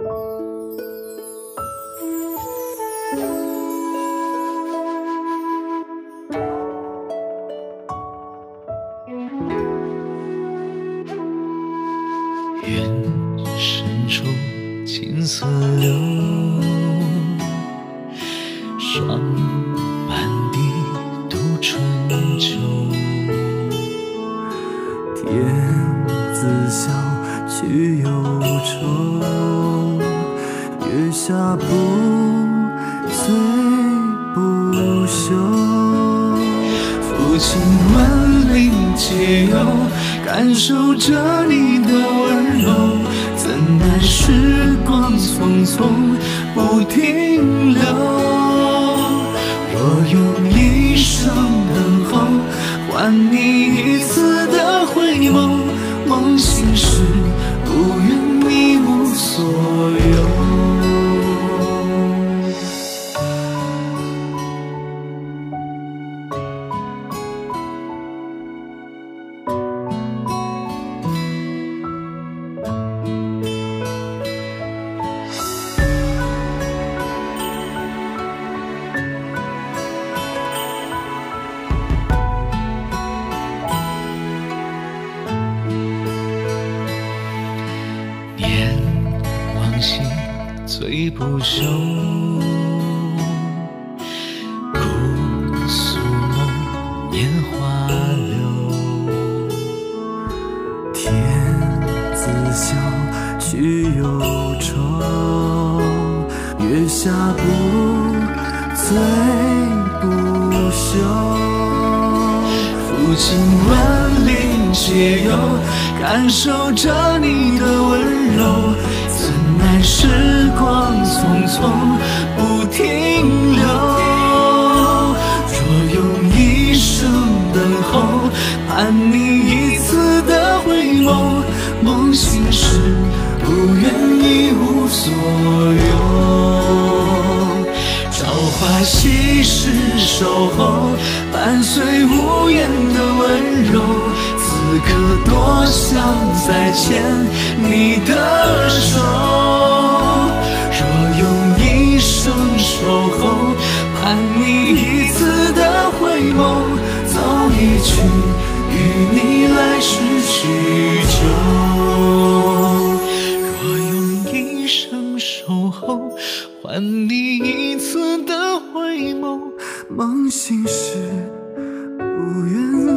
愿深处青丝柳，霜满地度春秋。天自小去忧愁，月下不醉不休。抚琴万里皆有，感受着你的温柔。怎奈时光匆匆不停留。若用一生等候，换你一次的回眸，梦醒时醉不休，姑苏梦烟花柳。天子笑去忧愁，月下不醉不休。抚琴万里皆有，感受着你的温柔。怎奈时光匆匆不停留。若用一生等候，盼你一次的回眸，梦醒时不愿一无所有。朝花夕拾守候，伴随无言的温柔。此刻多想再牵你的手。去与你来世叙旧。若用一生守候，换你一次的回眸，梦醒时不愿